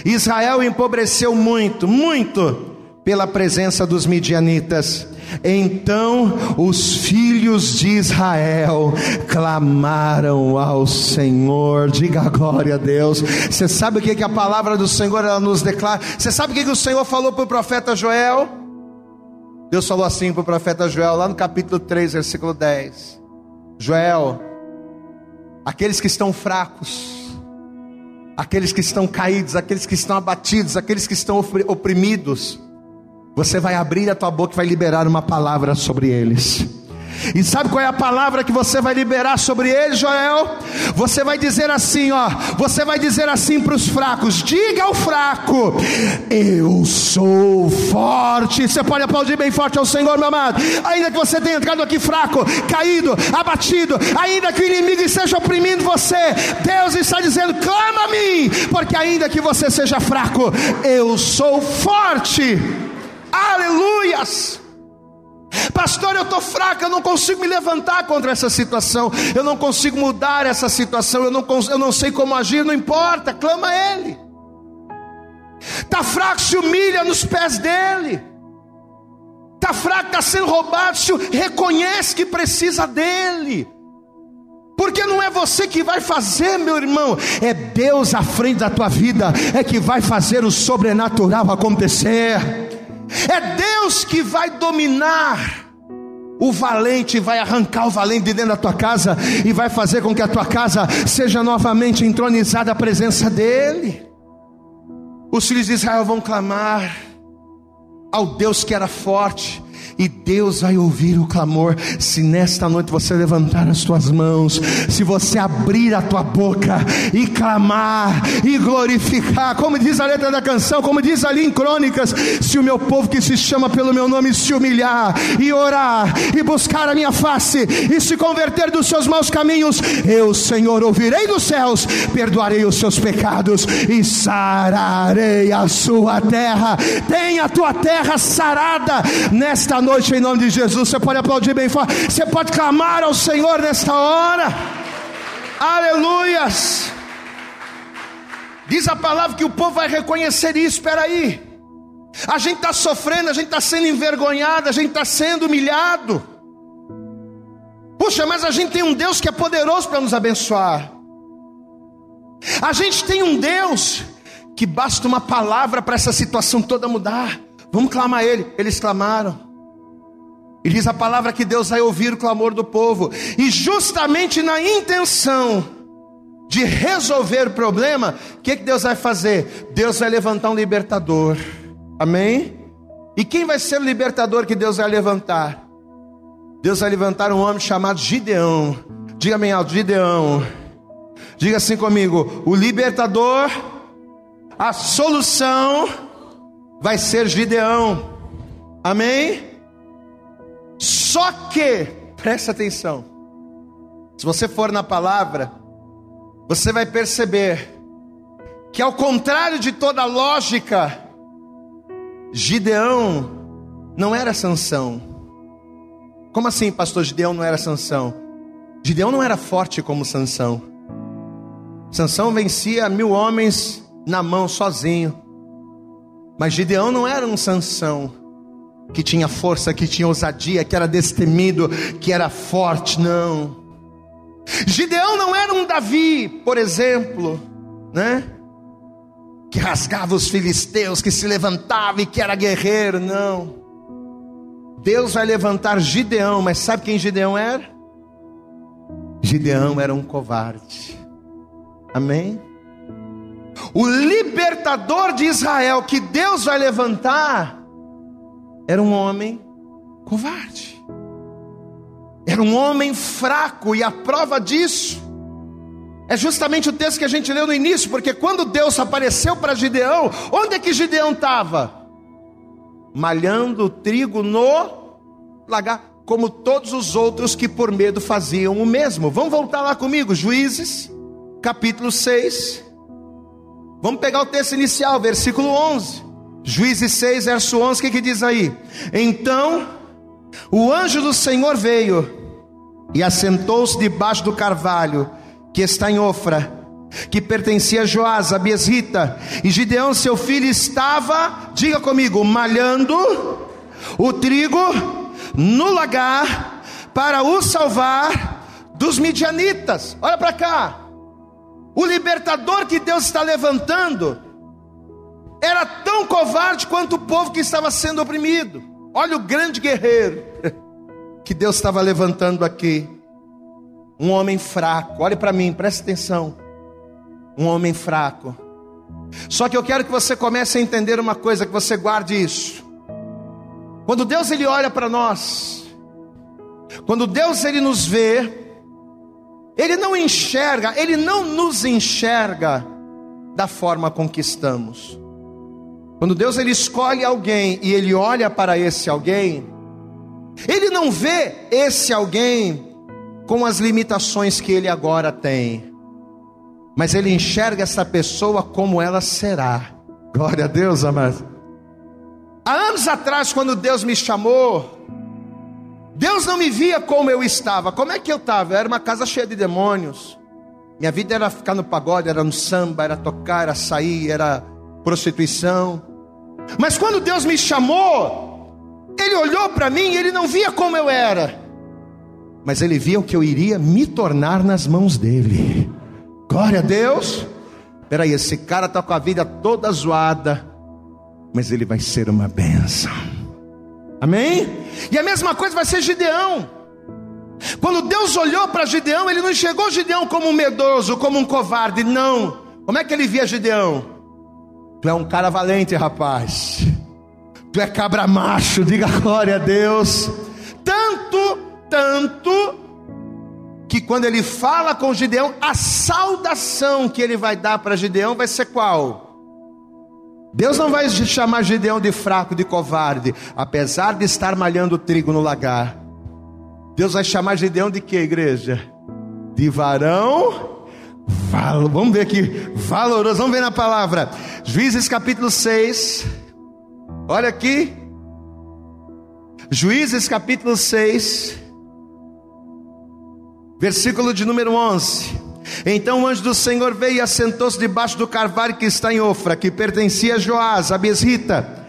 Israel empobreceu muito, muito pela presença dos midianitas. Então os filhos de Israel clamaram ao Senhor. Diga glória a Deus. Você sabe o que, que a palavra do Senhor nos declara? Você sabe o que, que o Senhor falou para o profeta Joel? Deus falou assim para o profeta Joel, lá no capítulo 3, versículo 10. Joel, aqueles que estão fracos, aqueles que estão caídos, aqueles que estão abatidos, aqueles que estão oprimidos, você vai abrir a tua boca e vai liberar uma palavra sobre eles. E sabe qual é a palavra que você vai liberar sobre ele, Joel? Você vai dizer assim, ó. Você vai dizer assim para os fracos: diga ao fraco, eu sou forte. Você pode aplaudir bem forte ao Senhor, meu amado. Ainda que você tenha entrado aqui fraco, caído, abatido, ainda que o inimigo esteja oprimindo você, Deus está dizendo: clama a mim, porque ainda que você seja fraco, eu sou forte. Aleluias. Pastor, eu estou fraca, eu não consigo me levantar contra essa situação, eu não consigo mudar essa situação, eu não, eu não sei como agir, não importa, clama a Ele. Está fraco, se humilha nos pés dEle. Está fraco, está sendo roubado, se reconhece que precisa dEle. Porque não é você que vai fazer, meu irmão, é Deus à frente da tua vida, é que vai fazer o sobrenatural acontecer. É Deus que vai dominar. O valente vai arrancar o valente de dentro da tua casa e vai fazer com que a tua casa seja novamente entronizada a presença dEle. Os filhos de Israel vão clamar ao Deus que era forte, e Deus vai ouvir o clamor. Se nesta noite você levantar as tuas mãos, se você abrir a tua boca e clamar e glorificar, como diz a letra da canção, como diz ali em Crônicas: se o meu povo que se chama pelo meu nome se humilhar e orar e buscar a minha face e se converter dos seus maus caminhos, eu, Senhor, ouvirei dos céus, perdoarei os seus pecados e sararei a sua terra. Tenha a tua terra sarada nesta noite, em nome de Jesus. Você pode aplaudir bem forte. Você pode clamar ao Senhor nesta hora. Aleluias. Diz a palavra que o povo vai reconhecer isso. Espera aí. A gente está sofrendo, a gente está sendo envergonhado, a gente está sendo humilhado. Puxa, mas a gente tem um Deus que é poderoso para nos abençoar. A gente tem um Deus que basta uma palavra para essa situação toda mudar. Vamos clamar a Ele. Eles clamaram. E diz a palavra que Deus vai ouvir o clamor do povo. E justamente na intenção de resolver o problema, o que, que Deus vai fazer? Deus vai levantar um libertador. Amém? E quem vai ser o libertador que Deus vai levantar? Deus vai levantar um homem chamado Gideão. Diga bem alto, Gideão. Diga assim comigo: o libertador, a solução vai ser Gideão. Amém? Só que, preste atenção. Se você for na palavra, você vai perceber que ao contrário de toda lógica, Gideão não era Sansão. Como assim, pastor Gideão não era Sansão? Gideão não era forte como Sansão. Sansão vencia mil homens na mão sozinho. Mas Gideão não era um Sansão que tinha força, que tinha ousadia, que era destemido, que era forte, não. Gideão não era um Davi, por exemplo, né? Que rasgava os filisteus, que se levantava e que era guerreiro, não. Deus vai levantar Gideão, mas sabe quem Gideão era? Gideão era um covarde. Amém? O libertador de Israel que Deus vai levantar era um homem covarde. Era um homem fraco e a prova disso é justamente o texto que a gente leu no início, porque quando Deus apareceu para Gideão, onde é que Gideão estava? Malhando trigo no lagar, como todos os outros que por medo faziam o mesmo. Vamos voltar lá comigo, Juízes, capítulo 6. Vamos pegar o texto inicial, versículo 11. Juízes 6, verso 11, o que, que diz aí? Então o anjo do Senhor veio e assentou-se debaixo do carvalho que está em Ofra, que pertencia a Joás, a Biesrita, e Gideão, seu filho, estava, diga comigo, malhando o trigo no lagar para o salvar dos midianitas. Olha para cá. O libertador que Deus está levantando era tão covarde quanto o povo que estava sendo oprimido. Olha o grande guerreiro que Deus estava levantando aqui. Um homem fraco. Olhe para mim, preste atenção. Um homem fraco. Só que eu quero que você comece a entender uma coisa, que você guarde isso. Quando Deus ele olha para nós, quando Deus ele nos vê, ele não enxerga, ele não nos enxerga da forma com que estamos. Quando Deus ele escolhe alguém e ele olha para esse alguém, ele não vê esse alguém com as limitações que ele agora tem, mas ele enxerga essa pessoa como ela será. Glória a Deus, amado. Há anos atrás, quando Deus me chamou, Deus não me via como eu estava. Como é que eu estava? Era uma casa cheia de demônios. Minha vida era ficar no pagode, era no samba, era tocar, era sair, era prostituição. Mas quando Deus me chamou, Ele olhou para mim e Ele não via como eu era, mas Ele via o que eu iria me tornar nas mãos dEle. Glória a Deus. Peraí, esse cara está com a vida toda zoada, mas ele vai ser uma benção. Amém? E a mesma coisa vai ser Gideão. Quando Deus olhou para Gideão, ele não enxergou Gideão como um medroso, como um covarde, não. Como é que ele via Gideão? Tu é um cara valente, rapaz. Tu é cabra macho, diga glória a Deus. Tanto, tanto, que quando ele fala com Gideão, a saudação que ele vai dar para Gideão vai ser qual? Deus não vai chamar Gideão de fraco, de covarde, apesar de estar malhando trigo no lagar. Deus vai chamar Gideão de que, igreja? De varão Vamos ver aqui, valoroso. Vamos ver na palavra. Juízes capítulo 6. Olha aqui. Juízes capítulo 6. Versículo de número 11. Então o anjo do Senhor veio e assentou-se debaixo do carvalho que está em Ofra, que pertencia a Joás, a Besrita.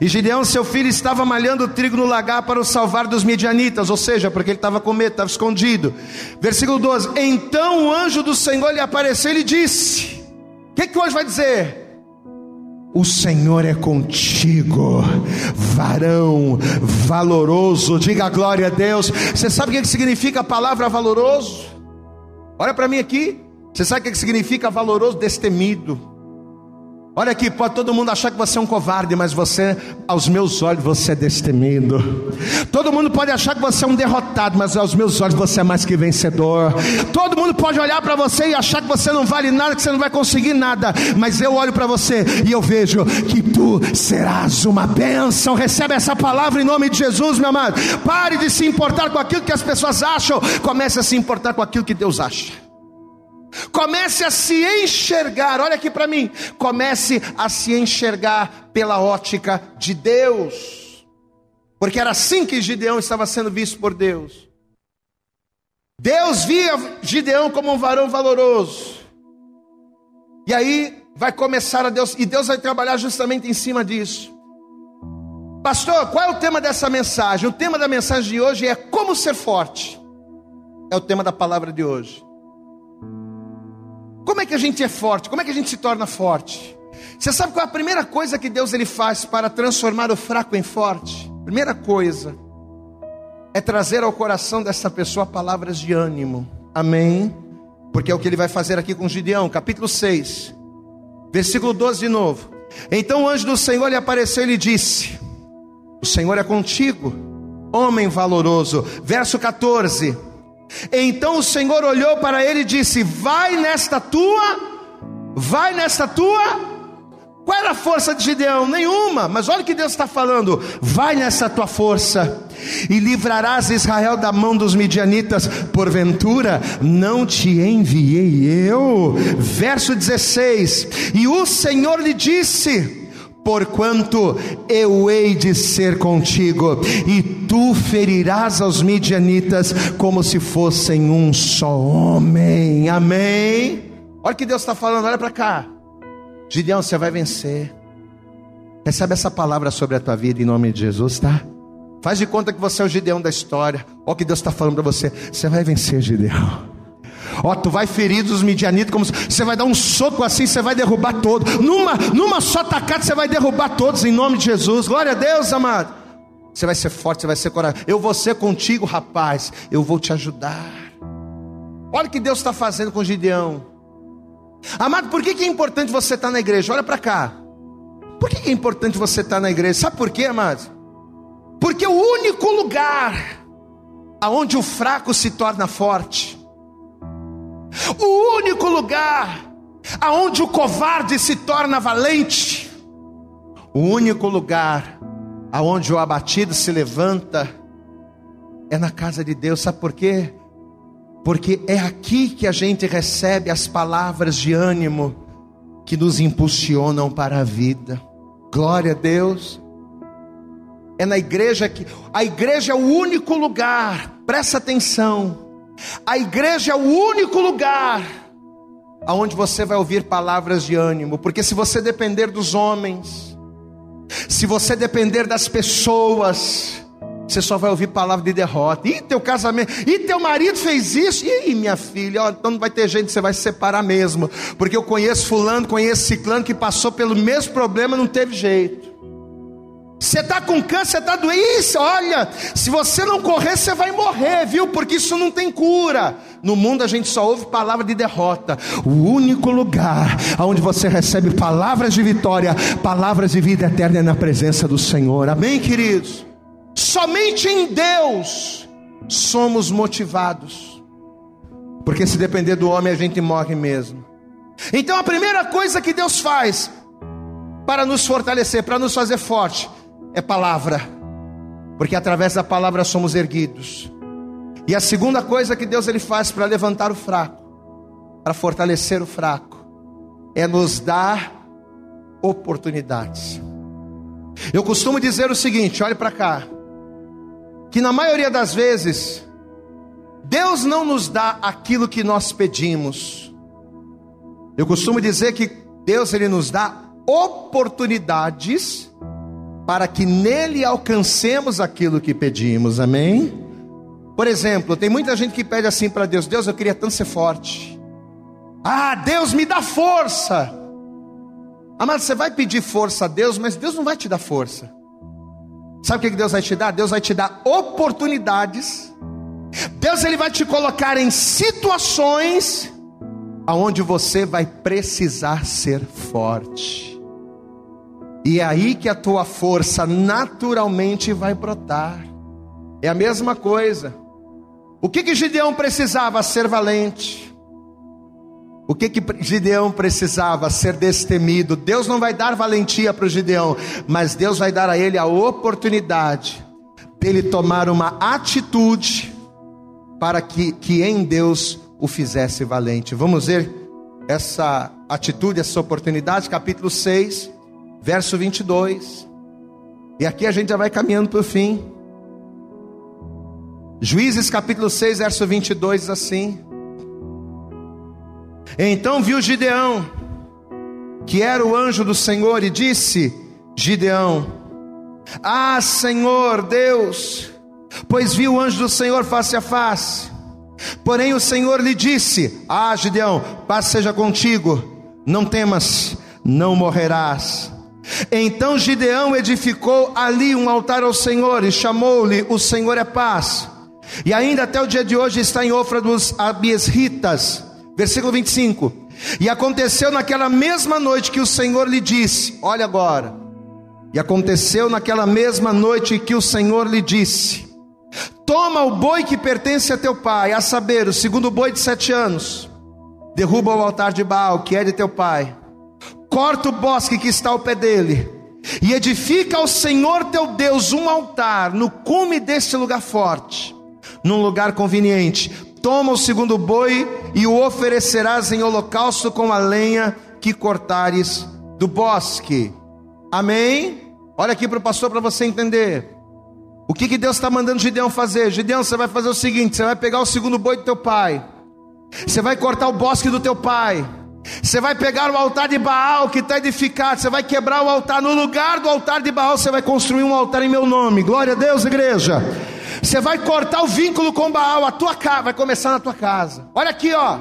E Gideão, seu filho, estava malhando o trigo no lagar para o salvar dos medianitas, ou seja, porque ele estava com medo, estava escondido. Versículo 12: Então o anjo do Senhor lhe apareceu e lhe disse: O que, que o anjo vai dizer? o Senhor é contigo, varão valoroso, diga glória a Deus. Você sabe o que significa a palavra valoroso? Olha para mim aqui, você sabe o que significa valoroso? Destemido. Olha aqui, pode todo mundo achar que você é um covarde, mas você, aos meus olhos, você é destemido. Todo mundo pode achar que você é um derrotado, mas aos meus olhos você é mais que vencedor. Todo mundo pode olhar para você e achar que você não vale nada, que você não vai conseguir nada, mas eu olho para você e eu vejo que tu serás uma bênção. Recebe essa palavra em nome de Jesus, meu amado. Pare de se importar com aquilo que as pessoas acham, comece a se importar com aquilo que Deus acha. Comece a se enxergar, olha aqui para mim. Comece a se enxergar pela ótica de Deus. Porque era assim que Gideão estava sendo visto por Deus. Deus via Gideão como um varão valoroso. E aí vai começar a Deus, e Deus vai trabalhar justamente em cima disso. Pastor, qual é o tema dessa mensagem? O tema da mensagem de hoje é como ser forte. É o tema da palavra de hoje. Como é que a gente é forte? Como é que a gente se torna forte? Você sabe qual é a primeira coisa que Deus ele faz para transformar o fraco em forte? Primeira coisa é trazer ao coração dessa pessoa palavras de ânimo. Amém? Porque é o que ele vai fazer aqui com Gideão, capítulo 6, versículo 12 de novo. Então o anjo do Senhor lhe apareceu e lhe disse: O Senhor é contigo, homem valoroso. Verso 14. Então o Senhor olhou para ele e disse: Vai nesta tua, vai nesta tua. Qual era a força de Gideão? Nenhuma, mas olha o que Deus está falando: vai nessa tua força e livrarás Israel da mão dos midianitas, porventura não te enviei eu? Verso 16: E o Senhor lhe disse: porquanto eu hei de ser contigo, e tu ferirás aos midianitas como se fossem um só homem. Amém. Olha o que Deus está falando, olha para cá. Gideão, você vai vencer. Recebe essa palavra sobre a tua vida em nome de Jesus, tá? Faz de conta que você é o Gideão da história. Olha o que Deus está falando para você. Você vai vencer, Gideão. Ó, tu vai ferir os midianitas, como você vai dar um soco assim, você vai derrubar todos. Numa, numa só tacada você vai derrubar todos em nome de Jesus. Glória a Deus, amado. Você vai ser forte, você vai ser corajoso. Eu vou ser contigo, rapaz. Eu vou te ajudar. Olha o que Deus está fazendo com Gideão. Amado, por que, que é importante você estar na igreja? Olha para cá. Por que, que é importante você estar na igreja? Sabe por quê, amado? Porque o único lugar aonde o fraco se torna forte o único lugar aonde o covarde se torna valente, o único lugar aonde o abatido se levanta é na casa de Deus. Sabe por quê? Porque é aqui que a gente recebe as palavras de ânimo que nos impulsionam para a vida. Glória a Deus. É na igreja que a igreja é o único lugar. Presta atenção a igreja é o único lugar aonde você vai ouvir palavras de ânimo, porque se você depender dos homens, se você depender das pessoas, você só vai ouvir palavra de derrota. E teu casamento, e teu marido fez isso, e minha filha, ó, então não vai ter gente, você vai se separar mesmo, porque eu conheço fulano, conheço ciclano que passou pelo mesmo problema, não teve jeito. Você está com câncer, está doente. Olha, se você não correr, você vai morrer, viu? Porque isso não tem cura. No mundo a gente só ouve palavra de derrota. O único lugar onde você recebe palavras de vitória, palavras de vida eterna é na presença do Senhor. Amém, queridos? Somente em Deus somos motivados. Porque se depender do homem, a gente morre mesmo. Então a primeira coisa que Deus faz para nos fortalecer, para nos fazer forte, é palavra, porque através da palavra somos erguidos. E a segunda coisa que Deus ele faz para levantar o fraco, para fortalecer o fraco, é nos dar oportunidades. Eu costumo dizer o seguinte, olhe para cá, que na maioria das vezes Deus não nos dá aquilo que nós pedimos. Eu costumo dizer que Deus ele nos dá oportunidades para que nele alcancemos aquilo que pedimos, amém? Por exemplo, tem muita gente que pede assim para Deus: Deus, eu queria tanto ser forte. Ah, Deus me dá força. Amado, você vai pedir força a Deus, mas Deus não vai te dar força. Sabe o que Deus vai te dar? Deus vai te dar oportunidades. Deus ele vai te colocar em situações aonde você vai precisar ser forte. E é aí que a tua força naturalmente vai brotar. É a mesma coisa. O que que Gideão precisava? Ser valente. O que que Gideão precisava? Ser destemido. Deus não vai dar valentia para o Gideão, mas Deus vai dar a ele a oportunidade dele tomar uma atitude para que, que em Deus o fizesse valente. Vamos ver essa atitude, essa oportunidade, capítulo 6, verso 22. E aqui a gente já vai caminhando para o fim. Juízes capítulo 6, verso 22 diz assim: Então viu Gideão, que era o anjo do Senhor, e disse: Gideão, Ah, Senhor Deus, pois viu o anjo do Senhor face a face. Porém o Senhor lhe disse: Ah, Gideão, paz seja contigo, não temas, não morrerás. Então Gideão edificou ali um altar ao Senhor e chamou-lhe: O Senhor é paz. E ainda até o dia de hoje está em Ofra dos Abiesritas, versículo 25. E aconteceu naquela mesma noite que o Senhor lhe disse: Olha agora. E aconteceu naquela mesma noite que o Senhor lhe disse: Toma o boi que pertence a teu pai, a saber, o segundo boi de sete anos. Derruba o altar de Baal, que é de teu pai. Corta o bosque que está ao pé dele. E edifica ao Senhor teu Deus um altar no cume deste lugar forte num lugar conveniente. Toma o segundo boi e o oferecerás em holocausto com a lenha que cortares do bosque. Amém? Olha aqui para o pastor para você entender. O que, que Deus está mandando Gideão fazer? Gideão, você vai fazer o seguinte: você vai pegar o segundo boi do teu pai, você vai cortar o bosque do teu pai, você vai pegar o altar de Baal que está edificado, você vai quebrar o altar. No lugar do altar de Baal, você vai construir um altar em meu nome. Glória a Deus, igreja. Você vai cortar o vínculo com Baal, a tua casa vai começar na tua casa. Olha aqui, ó.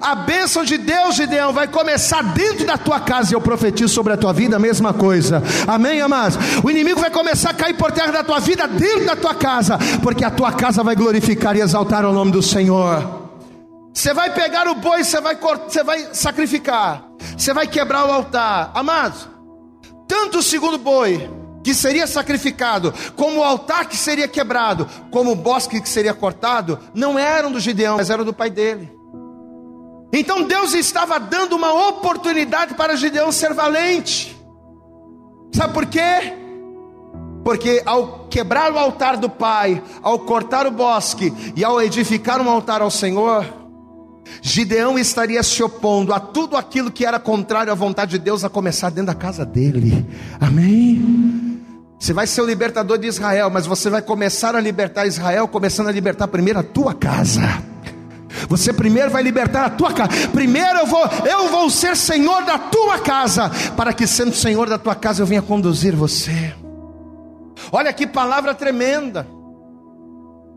A bênção de Deus, Gideão, vai começar dentro da tua casa. E eu profetizo sobre a tua vida a mesma coisa. Amém, amados? O inimigo vai começar a cair por terra da tua vida dentro da tua casa. Porque a tua casa vai glorificar e exaltar o nome do Senhor. Você vai pegar o boi, você vai, você vai sacrificar. Você vai quebrar o altar. Amados, tanto o segundo boi que seria sacrificado, como o altar que seria quebrado, como o bosque que seria cortado, não eram do Gideão, mas eram do pai dele. Então Deus estava dando uma oportunidade para Gideão ser valente. Sabe por quê? Porque ao quebrar o altar do pai, ao cortar o bosque e ao edificar um altar ao Senhor, Gideão estaria se opondo a tudo aquilo que era contrário à vontade de Deus, a começar dentro da casa dele. Amém? Você vai ser o libertador de Israel, mas você vai começar a libertar Israel, começando a libertar primeiro a tua casa. Você primeiro vai libertar a tua casa. Primeiro eu vou, eu vou ser senhor da tua casa, para que sendo senhor da tua casa eu venha conduzir você. Olha que palavra tremenda.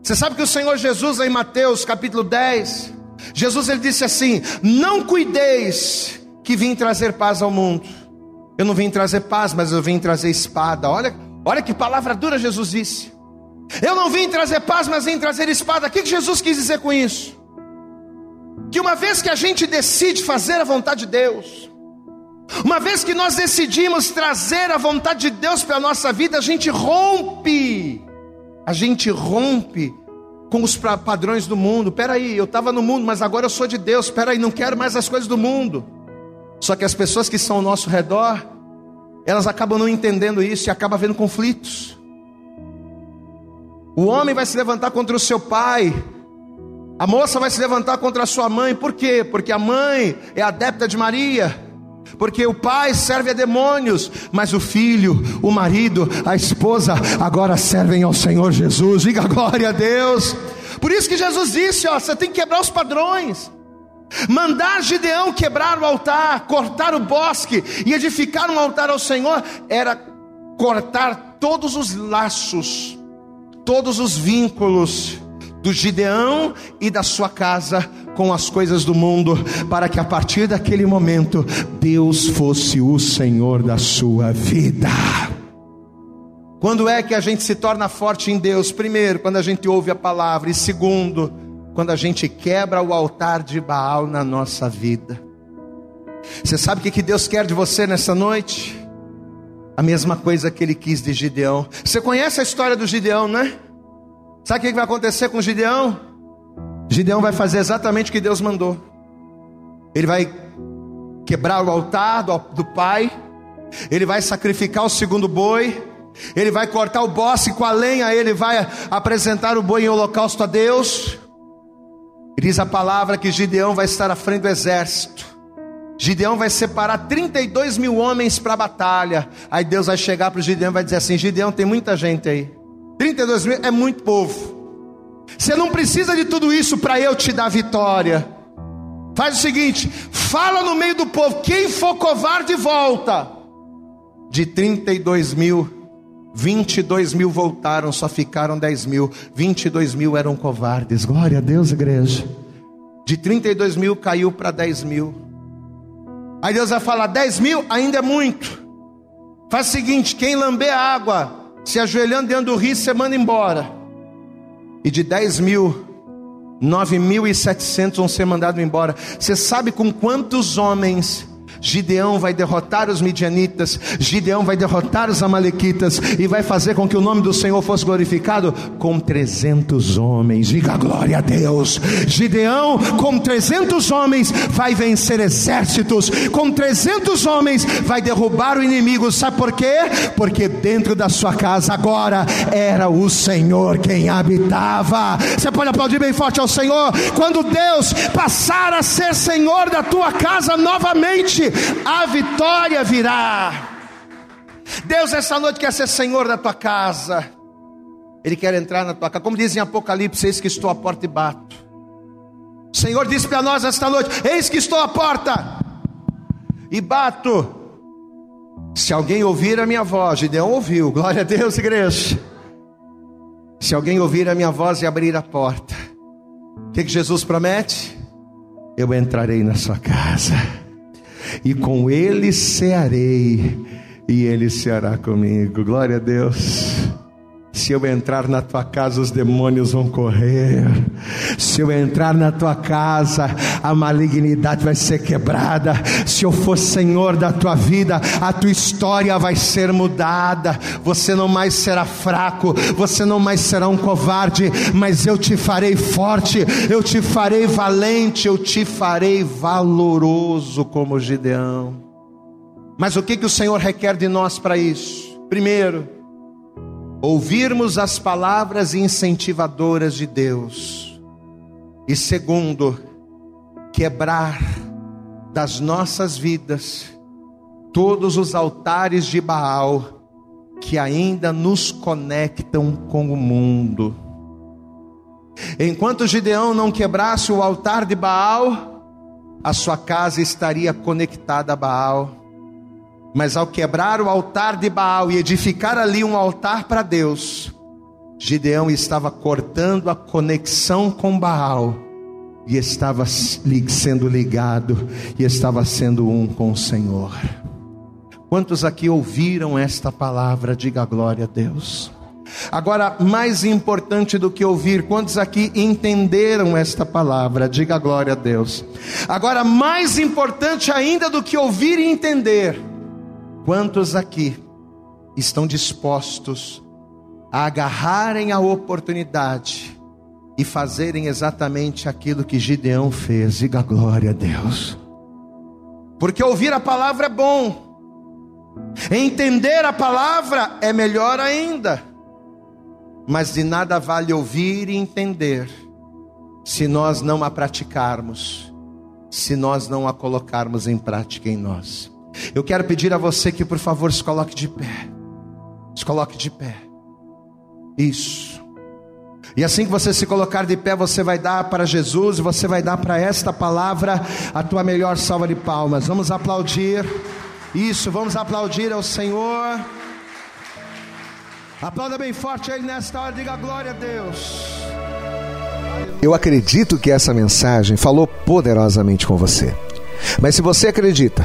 Você sabe que o Senhor Jesus em Mateus capítulo 10, Jesus ele disse assim: "Não cuideis que vim trazer paz ao mundo. Eu não vim trazer paz, mas eu vim trazer espada." Olha Olha que palavra dura Jesus disse. Eu não vim trazer paz, mas vim trazer espada. O que Jesus quis dizer com isso? Que uma vez que a gente decide fazer a vontade de Deus, uma vez que nós decidimos trazer a vontade de Deus para a nossa vida, a gente rompe, a gente rompe com os padrões do mundo. Peraí, eu estava no mundo, mas agora eu sou de Deus. Peraí, não quero mais as coisas do mundo. Só que as pessoas que estão ao nosso redor, elas acabam não entendendo isso e acabam havendo conflitos. O homem vai se levantar contra o seu pai, a moça vai se levantar contra a sua mãe, por quê? Porque a mãe é adepta de Maria, porque o pai serve a demônios, mas o filho, o marido, a esposa agora servem ao Senhor Jesus, diga glória a Deus. Por isso que Jesus disse: ó, você tem que quebrar os padrões. Mandar Gideão quebrar o altar, cortar o bosque e edificar um altar ao Senhor era cortar todos os laços, todos os vínculos, do Gideão e da sua casa com as coisas do mundo, para que a partir daquele momento Deus fosse o Senhor da sua vida. Quando é que a gente se torna forte em Deus? Primeiro, quando a gente ouve a palavra, e segundo, quando a gente quebra o altar de Baal na nossa vida. Você sabe o que Deus quer de você nessa noite? A mesma coisa que ele quis de Gideão. Você conhece a história do Gideão, né? Sabe o que vai acontecer com Gideão? Gideão vai fazer exatamente o que Deus mandou. Ele vai quebrar o altar do, do pai, ele vai sacrificar o segundo boi, ele vai cortar o bosque com a lenha, ele vai apresentar o boi em holocausto a Deus. Diz a palavra que Gideão vai estar à frente do exército. Gideão vai separar 32 mil homens para a batalha. Aí Deus vai chegar para o Gideão e vai dizer assim: Gideão, tem muita gente aí. 32 mil é muito povo. Você não precisa de tudo isso para eu te dar vitória. Faz o seguinte: fala no meio do povo, quem for covarde, volta. De 32 mil, 22 mil voltaram, só ficaram 10 mil. 22 mil eram covardes. Glória a Deus, igreja. De 32 mil caiu para 10 mil. Aí Deus vai falar: 10 mil ainda é muito. Faz o seguinte: quem lamber a água, se ajoelhando dentro do rio, você manda embora. E de 10 mil, 9.700 vão ser mandados embora. Você sabe com quantos homens Gideão vai derrotar os midianitas, Gideão vai derrotar os amalequitas e vai fazer com que o nome do Senhor fosse glorificado com 300 homens. Diga glória a Deus. Gideão com 300 homens vai vencer exércitos, com 300 homens vai derrubar o inimigo. Sabe por quê? Porque dentro da sua casa agora era o Senhor quem habitava. Você pode aplaudir bem forte ao Senhor quando Deus passar a ser Senhor da tua casa novamente a vitória virá. Deus, essa noite quer ser Senhor da tua casa. Ele quer entrar na tua casa. Como diz em Apocalipse: Eis que estou à porta e bato. O Senhor disse para nós esta noite: Eis que estou à porta e bato. Se alguém ouvir a minha voz, Gideão ouviu, glória a Deus, igreja. Se alguém ouvir a minha voz e abrir a porta, o que, que Jesus promete? Eu entrarei na sua casa e com ele cearei, e ele ceará comigo. Glória a Deus. Se eu entrar na tua casa, os demônios vão correr. Se eu entrar na tua casa, a malignidade vai ser quebrada. Se eu for senhor da tua vida, a tua história vai ser mudada. Você não mais será fraco, você não mais será um covarde, mas eu te farei forte, eu te farei valente, eu te farei valoroso como Gideão. Mas o que, que o Senhor requer de nós para isso? Primeiro, ouvirmos as palavras incentivadoras de Deus. E segundo, quebrar das nossas vidas todos os altares de Baal que ainda nos conectam com o mundo. Enquanto Gideão não quebrasse o altar de Baal, a sua casa estaria conectada a Baal mas ao quebrar o altar de Baal e edificar ali um altar para Deus, Gideão estava cortando a conexão com Baal e estava sendo ligado e estava sendo um com o Senhor. Quantos aqui ouviram esta palavra? Diga glória a Deus. Agora, mais importante do que ouvir, quantos aqui entenderam esta palavra? Diga glória a Deus. Agora, mais importante ainda do que ouvir e entender, Quantos aqui estão dispostos a agarrarem a oportunidade e fazerem exatamente aquilo que Gideão fez? Diga glória a Deus. Porque ouvir a palavra é bom, entender a palavra é melhor ainda, mas de nada vale ouvir e entender se nós não a praticarmos, se nós não a colocarmos em prática em nós. Eu quero pedir a você que, por favor, se coloque de pé. Se coloque de pé. Isso. E assim que você se colocar de pé, você vai dar para Jesus, você vai dar para esta palavra a tua melhor salva de palmas. Vamos aplaudir. Isso, vamos aplaudir ao Senhor. Aplauda bem forte Ele nesta hora, diga glória a Deus. Eu acredito que essa mensagem falou poderosamente com você. Mas se você acredita